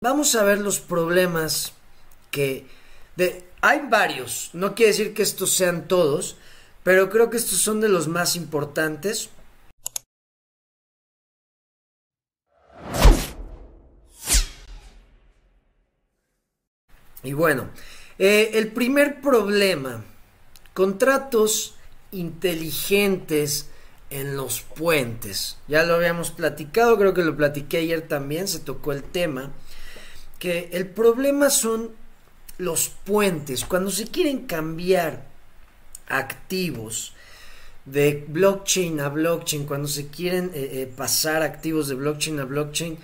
vamos a ver los problemas que... De, hay varios, no quiere decir que estos sean todos, pero creo que estos son de los más importantes. Y bueno, eh, el primer problema, contratos inteligentes en los puentes. Ya lo habíamos platicado, creo que lo platiqué ayer también, se tocó el tema que el problema son los puentes. Cuando se quieren cambiar activos de blockchain a blockchain, cuando se quieren eh, eh, pasar activos de blockchain a blockchain,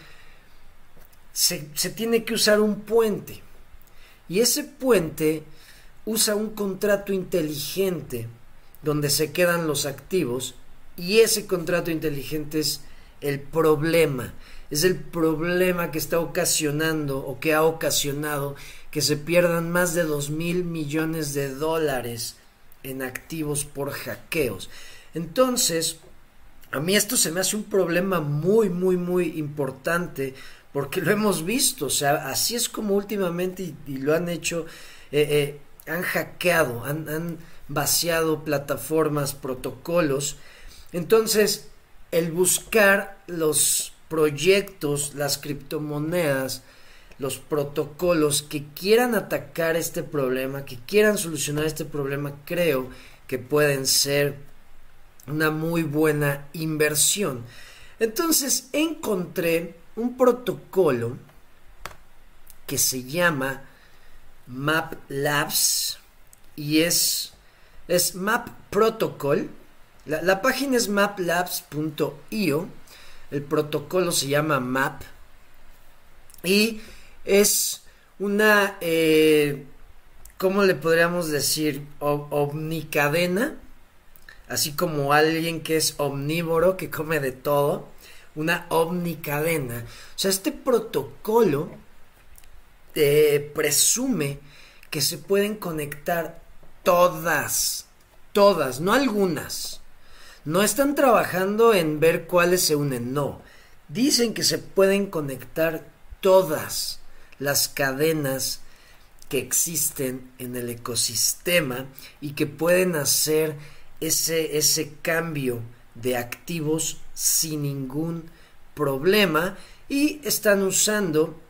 se, se tiene que usar un puente. Y ese puente usa un contrato inteligente donde se quedan los activos y ese contrato inteligente es el problema es el problema que está ocasionando o que ha ocasionado que se pierdan más de dos mil millones de dólares en activos por hackeos. Entonces, a mí esto se me hace un problema muy, muy, muy importante porque lo hemos visto, o sea, así es como últimamente y, lo han hecho, eh, eh, han hackeado, han, han vaciado plataformas, protocolos. Entonces, el buscar los proyectos, las criptomonedas, los protocolos que quieran atacar este problema, que quieran solucionar este problema, creo que pueden ser una muy buena inversión. Entonces encontré un protocolo que se llama Map Labs y es, es Map Protocol. La, la página es maplabs.io el protocolo se llama MAP y es una, eh, ¿cómo le podríamos decir? omnicadena, así como alguien que es omnívoro, que come de todo, una omnicadena. O sea, este protocolo eh, presume que se pueden conectar todas, todas, no algunas, no están trabajando en ver cuáles se unen, no. Dicen que se pueden conectar todas las cadenas que existen en el ecosistema y que pueden hacer ese, ese cambio de activos sin ningún problema y están usando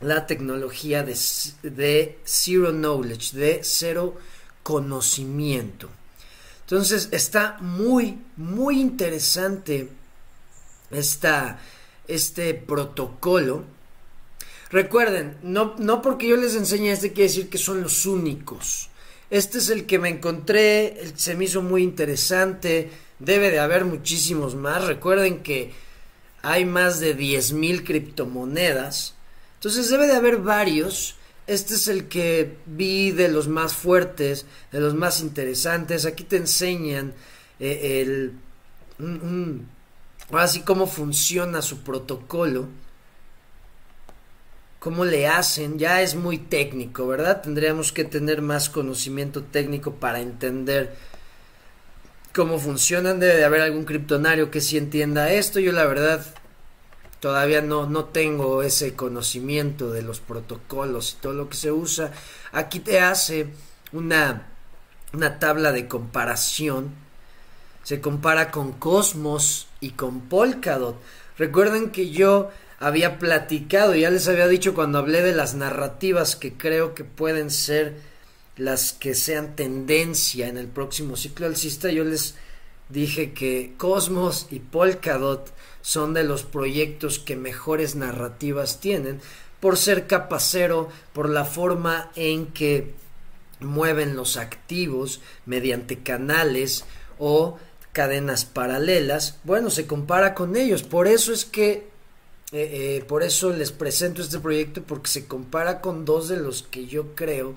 la tecnología de, de zero knowledge, de cero conocimiento. Entonces está muy, muy interesante esta, este protocolo. Recuerden, no, no porque yo les enseñe este quiere decir que son los únicos. Este es el que me encontré, se me hizo muy interesante. Debe de haber muchísimos más. Recuerden que hay más de 10.000 criptomonedas. Entonces debe de haber varios. Este es el que vi de los más fuertes, de los más interesantes. Aquí te enseñan eh, el... así cómo funciona su protocolo. Cómo le hacen. Ya es muy técnico, ¿verdad? Tendríamos que tener más conocimiento técnico para entender cómo funcionan. Debe de haber algún criptonario que sí entienda esto. Yo la verdad todavía no, no tengo ese conocimiento de los protocolos y todo lo que se usa. Aquí te hace una, una tabla de comparación. Se compara con Cosmos y con Polkadot. Recuerden que yo había platicado, ya les había dicho cuando hablé de las narrativas que creo que pueden ser las que sean tendencia en el próximo ciclo alcista, yo les dije que Cosmos y Polkadot son de los proyectos que mejores narrativas tienen por ser capacero, por la forma en que mueven los activos mediante canales o cadenas paralelas, bueno, se compara con ellos. Por eso es que, eh, eh, por eso les presento este proyecto, porque se compara con dos de los que yo creo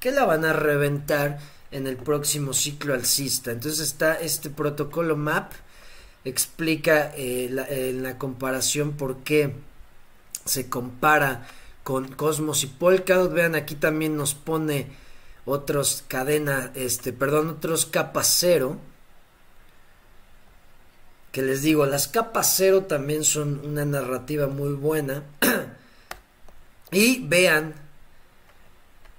que la van a reventar en el próximo ciclo alcista. Entonces está este protocolo MAP, explica eh, en la comparación por qué se compara con Cosmos y Polkadot. Vean, aquí también nos pone otros cadena, este, perdón, otros capas cero. Que les digo, las capas cero también son una narrativa muy buena. Y vean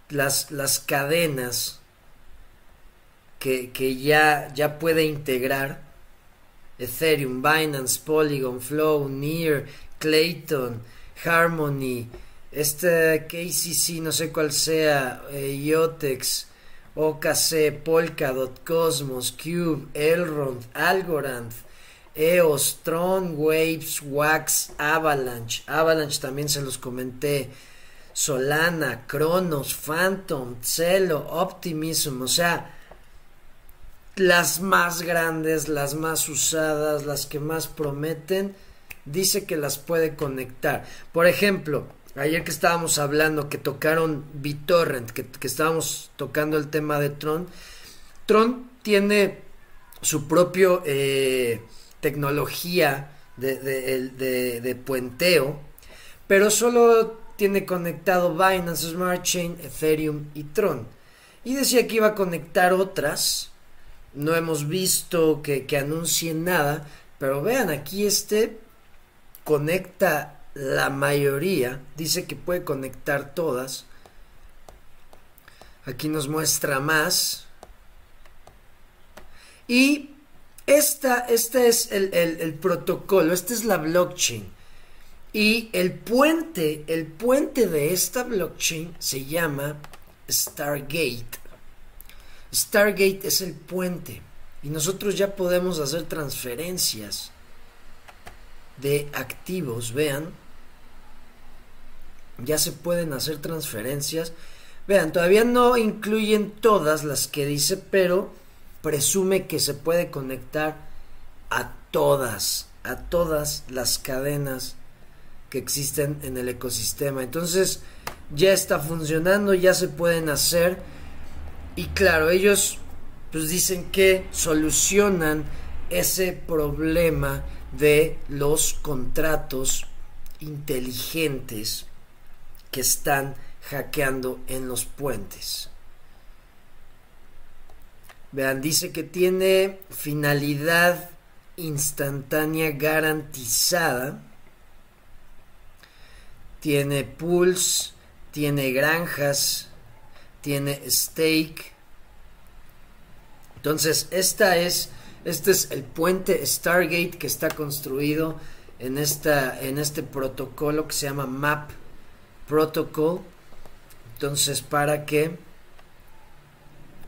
las, las cadenas que, que ya, ya puede integrar Ethereum, Binance, Polygon, Flow, Near, Clayton, Harmony, este KCC, no sé cuál sea, eh, Iotex, OKC, Polkadot, Cosmos, Cube, Elrond, Algorand, EOS, Tron, Waves, Wax, Avalanche, Avalanche también se los comenté, Solana, Cronos, Phantom, Celo, Optimism, o sea, las más grandes, las más usadas, las que más prometen, dice que las puede conectar. Por ejemplo, ayer que estábamos hablando que tocaron BitTorrent, que, que estábamos tocando el tema de Tron, Tron tiene su propio eh, tecnología de, de, puenteo, pero solo tiene conectado Binance Smart Chain, Ethereum y Tron. Y decía que iba a conectar otras. No hemos visto que, que anuncien nada, pero vean, aquí este conecta la mayoría, dice que puede conectar todas. Aquí nos muestra más. Y esta, este es el, protocolo, esta es la blockchain. Y el puente, el puente de esta blockchain se llama Stargate. Stargate es el puente. Y nosotros ya podemos hacer transferencias de activos. Vean, ya se pueden hacer transferencias. Vean, todavía no incluyen todas las que dice, pero presume que se puede conectar a todas, a todas las cadenas que existen en el ecosistema. Entonces ya está funcionando, ya se pueden hacer y claro, ellos pues dicen que solucionan ese problema de los contratos inteligentes que están hackeando en los puentes. Vean, dice que tiene finalidad instantánea garantizada. Tiene pools, tiene granjas, tiene stake. Entonces, esta es, este es el puente Stargate que está construido en, esta, en este protocolo que se llama MAP Protocol. Entonces, para que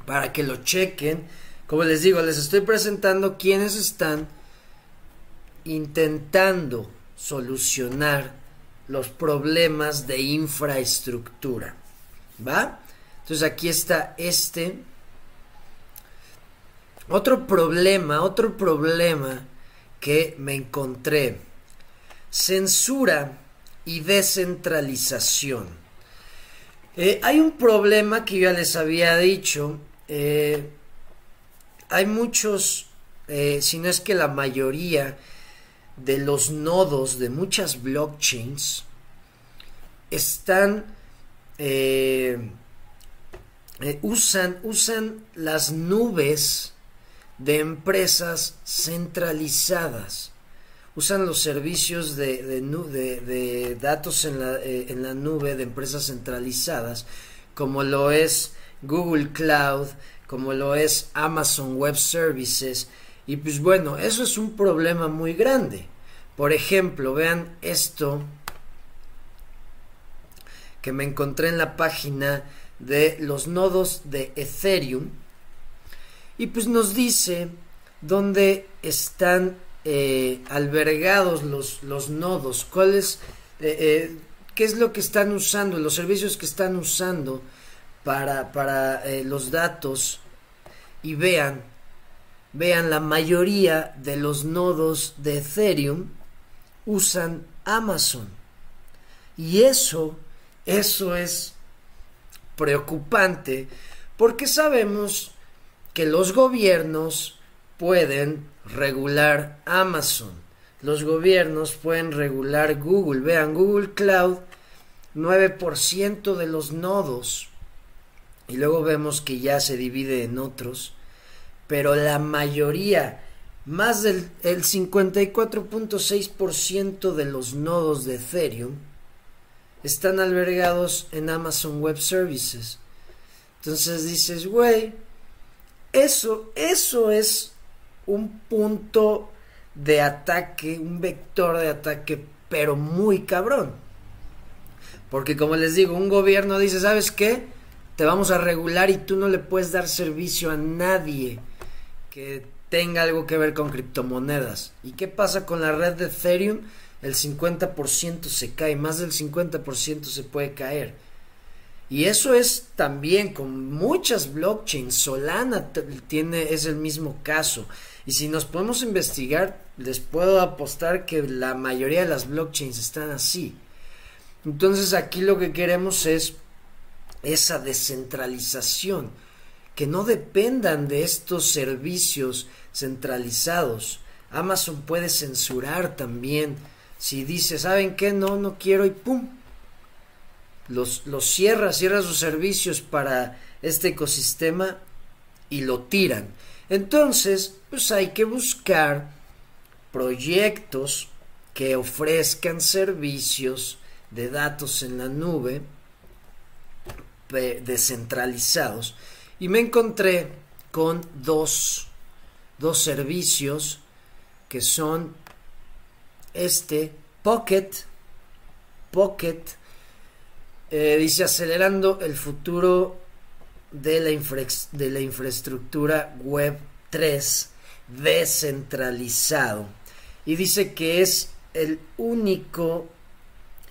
para que lo chequen. Como les digo, les estoy presentando quienes están intentando solucionar los problemas de infraestructura. ¿Va? Entonces aquí está este. Otro problema, otro problema que me encontré. Censura y descentralización. Eh, hay un problema que ya les había dicho eh, hay muchos, eh, si no es que la mayoría de los nodos de muchas blockchains están eh, usan, usan las nubes de empresas centralizadas usan los servicios de, de, datos en la, en la, nube de empresas centralizadas, como lo es Google Cloud, como lo es Amazon Web Services. Y pues bueno, eso es un problema muy grande. Por ejemplo, vean esto que me encontré en la página de los nodos de Ethereum. Y pues nos dice dónde están eh, albergados los, los nodos, cuáles, eh, eh, qué es lo que están usando, los servicios que están usando para, para los datos y vean, vean la mayoría de los nodos de Ethereum usan Amazon. Y eso, eso es preocupante porque sabemos que los gobiernos pueden regular Amazon. Los gobiernos pueden regular Google. Vean, Google Cloud, 9% de los nodos y luego vemos que ya se divide en otros, pero la mayoría, más del 54.6% de los nodos de Ethereum están albergados en Amazon Web Services. Entonces dices, güey, eso, eso es un punto de ataque, un vector de ataque, pero muy cabrón. Porque como les digo, un gobierno dice, ¿sabes qué? Te vamos a regular y tú no le puedes dar servicio a nadie que tenga algo que ver con criptomonedas. ¿Y qué pasa con la red de Ethereum? El 50% se cae, más del 50% se puede caer. Y eso es también con muchas blockchains. Solana tiene, es el mismo caso. Y si nos podemos investigar, les puedo apostar que la mayoría de las blockchains están así. Entonces aquí lo que queremos es esa descentralización, que no dependan de estos servicios centralizados. Amazon puede censurar también. Si dice, ¿saben qué? No, no quiero y ¡pum! Los, los cierra, cierra sus servicios para este ecosistema y lo tiran. Entonces, pues hay que buscar proyectos que ofrezcan servicios de datos en la nube descentralizados y me encontré con dos, dos servicios que son este Pocket Pocket eh, dice acelerando el futuro de la, de la infraestructura web 3 descentralizado y dice que es el único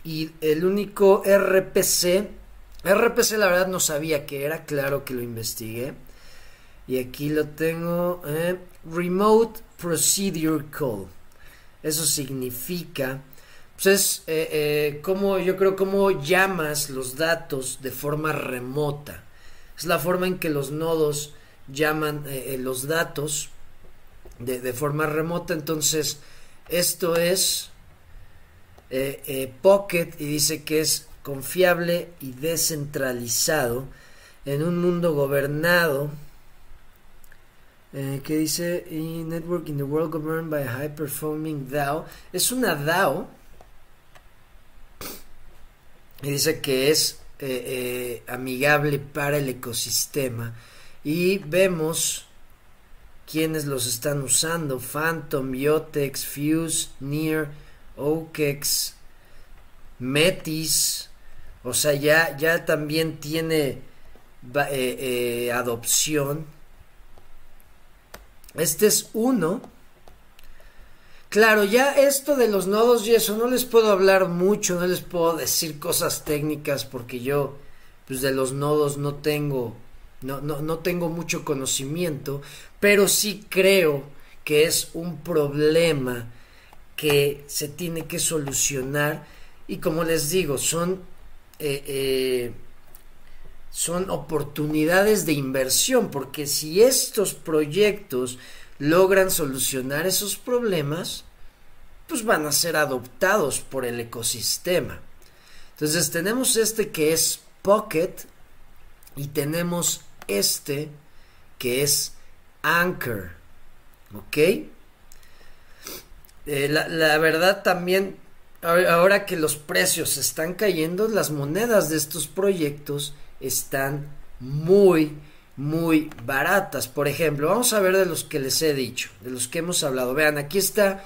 y el único RPC RPC la verdad no sabía que era, claro que lo investigué. Y aquí lo tengo. Eh, Remote Procedure Call. Eso significa. Pues es eh, eh, como yo creo cómo llamas los datos de forma remota. Es la forma en que los nodos llaman los datos de, de, forma remota. Entonces, esto es Pocket y dice que es confiable y descentralizado en un mundo gobernado eh, que dice network in the world governed by a high performing DAO es una DAO y dice que es eh, eh, amigable para el ecosistema. Y vemos quienes los están usando. Phantom, Biotex, Fuse, Near, OKEX, Metis, o sea, ya, ya también tiene adopción. Este es uno. Claro, ya esto de los nodos y eso no les puedo hablar mucho, no les puedo decir cosas técnicas porque yo, pues de los nodos no tengo, no, no, no tengo mucho conocimiento, pero sí creo que es un problema que se tiene que solucionar y como les digo, son eh, eh, son oportunidades de inversión, porque si estos proyectos logran solucionar esos problemas, pues van a ser adoptados por el ecosistema. Entonces tenemos este que es Pocket y tenemos este que es Anchor. ¿Ok? Eh, la, la verdad también ahora que los precios están cayendo, las monedas de estos proyectos están muy, muy baratas. Por ejemplo, vamos a ver de los que les he dicho, de los que hemos hablado. Vean, aquí está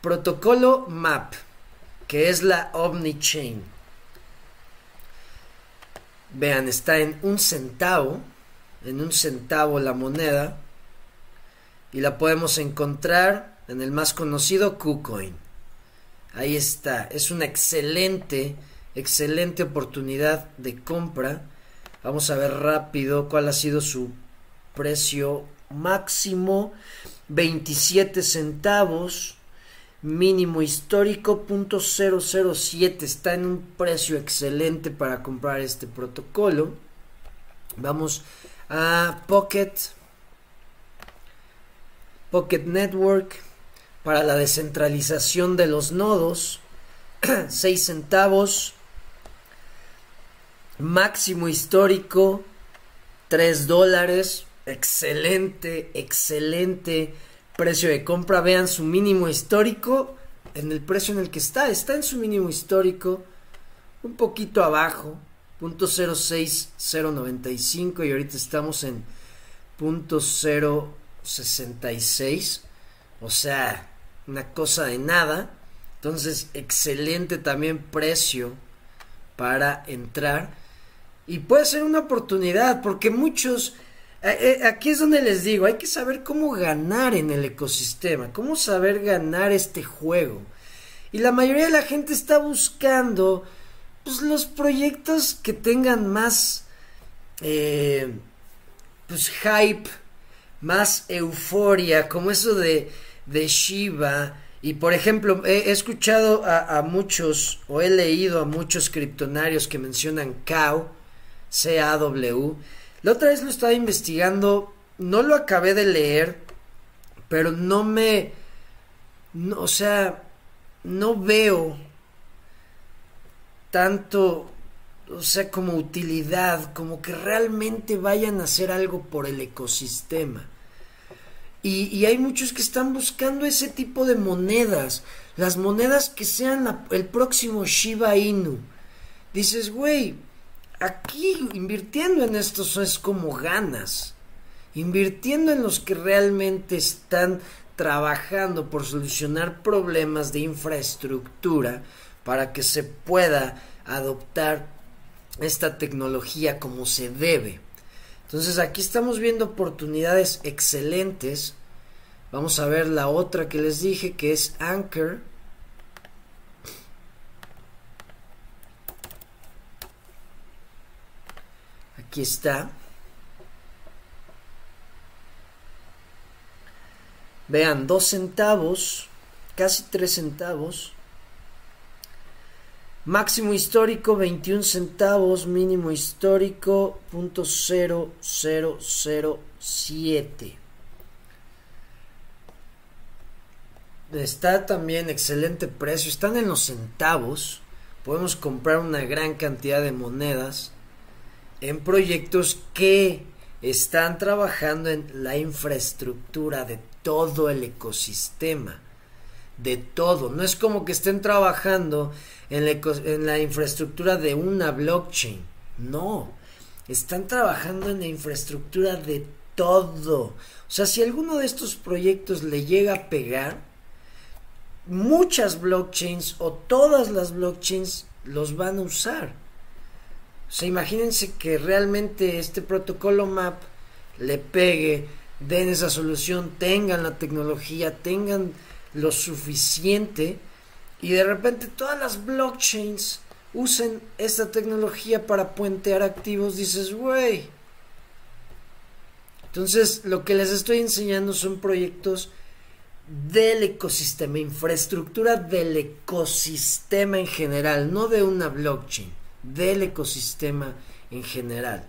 protocolo MAP, que es la OmniChain. Vean, está en un centavo, en un centavo la moneda, y la podemos encontrar en el más conocido KuCoin. Ahí está, es una excelente, excelente oportunidad de compra. Vamos a ver rápido cuál ha sido su precio máximo. 27 centavos. Mínimo histórico .007. Está en un precio excelente para comprar este protocolo. Vamos a Pocket. Pocket Network para la descentralización de los nodos, 6 centavos, máximo histórico, 3 dólares, excelente, excelente precio de compra, vean su mínimo histórico en el precio en el que está, está en su mínimo histórico, un poquito abajo, punto 06095 y ahorita estamos en punto 066, o sea, una cosa de nada. Entonces, excelente también precio para entrar. Y puede ser una oportunidad, porque muchos, eh, eh, aquí es donde les digo, hay que saber cómo ganar en el ecosistema, cómo saber ganar este juego. Y la mayoría de la gente está buscando pues, los proyectos que tengan más eh, pues hype, más euforia, como eso de, de Shiba. Y por ejemplo, he, escuchado a, muchos, o he leído a muchos criptonarios que mencionan CAW, C-A-W. La otra vez lo estaba investigando, no lo acabé de leer, pero no me. No, o sea, no veo tanto, o sea, como utilidad, como que realmente vayan a hacer algo por el ecosistema. Y, hay muchos que están buscando ese tipo de monedas, las monedas que sean el próximo Shiba Inu. Dices, güey, aquí invirtiendo en estos es como ganas. Invirtiendo en los que realmente están trabajando por solucionar problemas de infraestructura para que se pueda adoptar esta tecnología como se debe. Entonces aquí estamos viendo oportunidades excelentes. Vamos a ver la otra que les dije que es Anchor. Está. Vean, 2 centavos, casi 3 centavos. Máximo histórico 21 centavos, mínimo histórico .0007. Está también excelente precio, están en los centavos. Podemos comprar una gran cantidad de monedas en proyectos que están trabajando en la infraestructura de todo el ecosistema, de todo. No es como que estén trabajando en la, infraestructura de una blockchain, no, están trabajando en la infraestructura de todo. O sea, si alguno de estos proyectos le llega a pegar, muchas blockchains o todas las blockchains los van a usar. O sea, imagínense que realmente este protocolo MAP le pegue den esa solución, tengan la tecnología, tengan lo suficiente y de repente todas las blockchains usen esta tecnología para puentear activos, dices, güey. Entonces, lo que les estoy enseñando son proyectos del ecosistema, infraestructura del ecosistema en general, no de una blockchain, del ecosistema en general.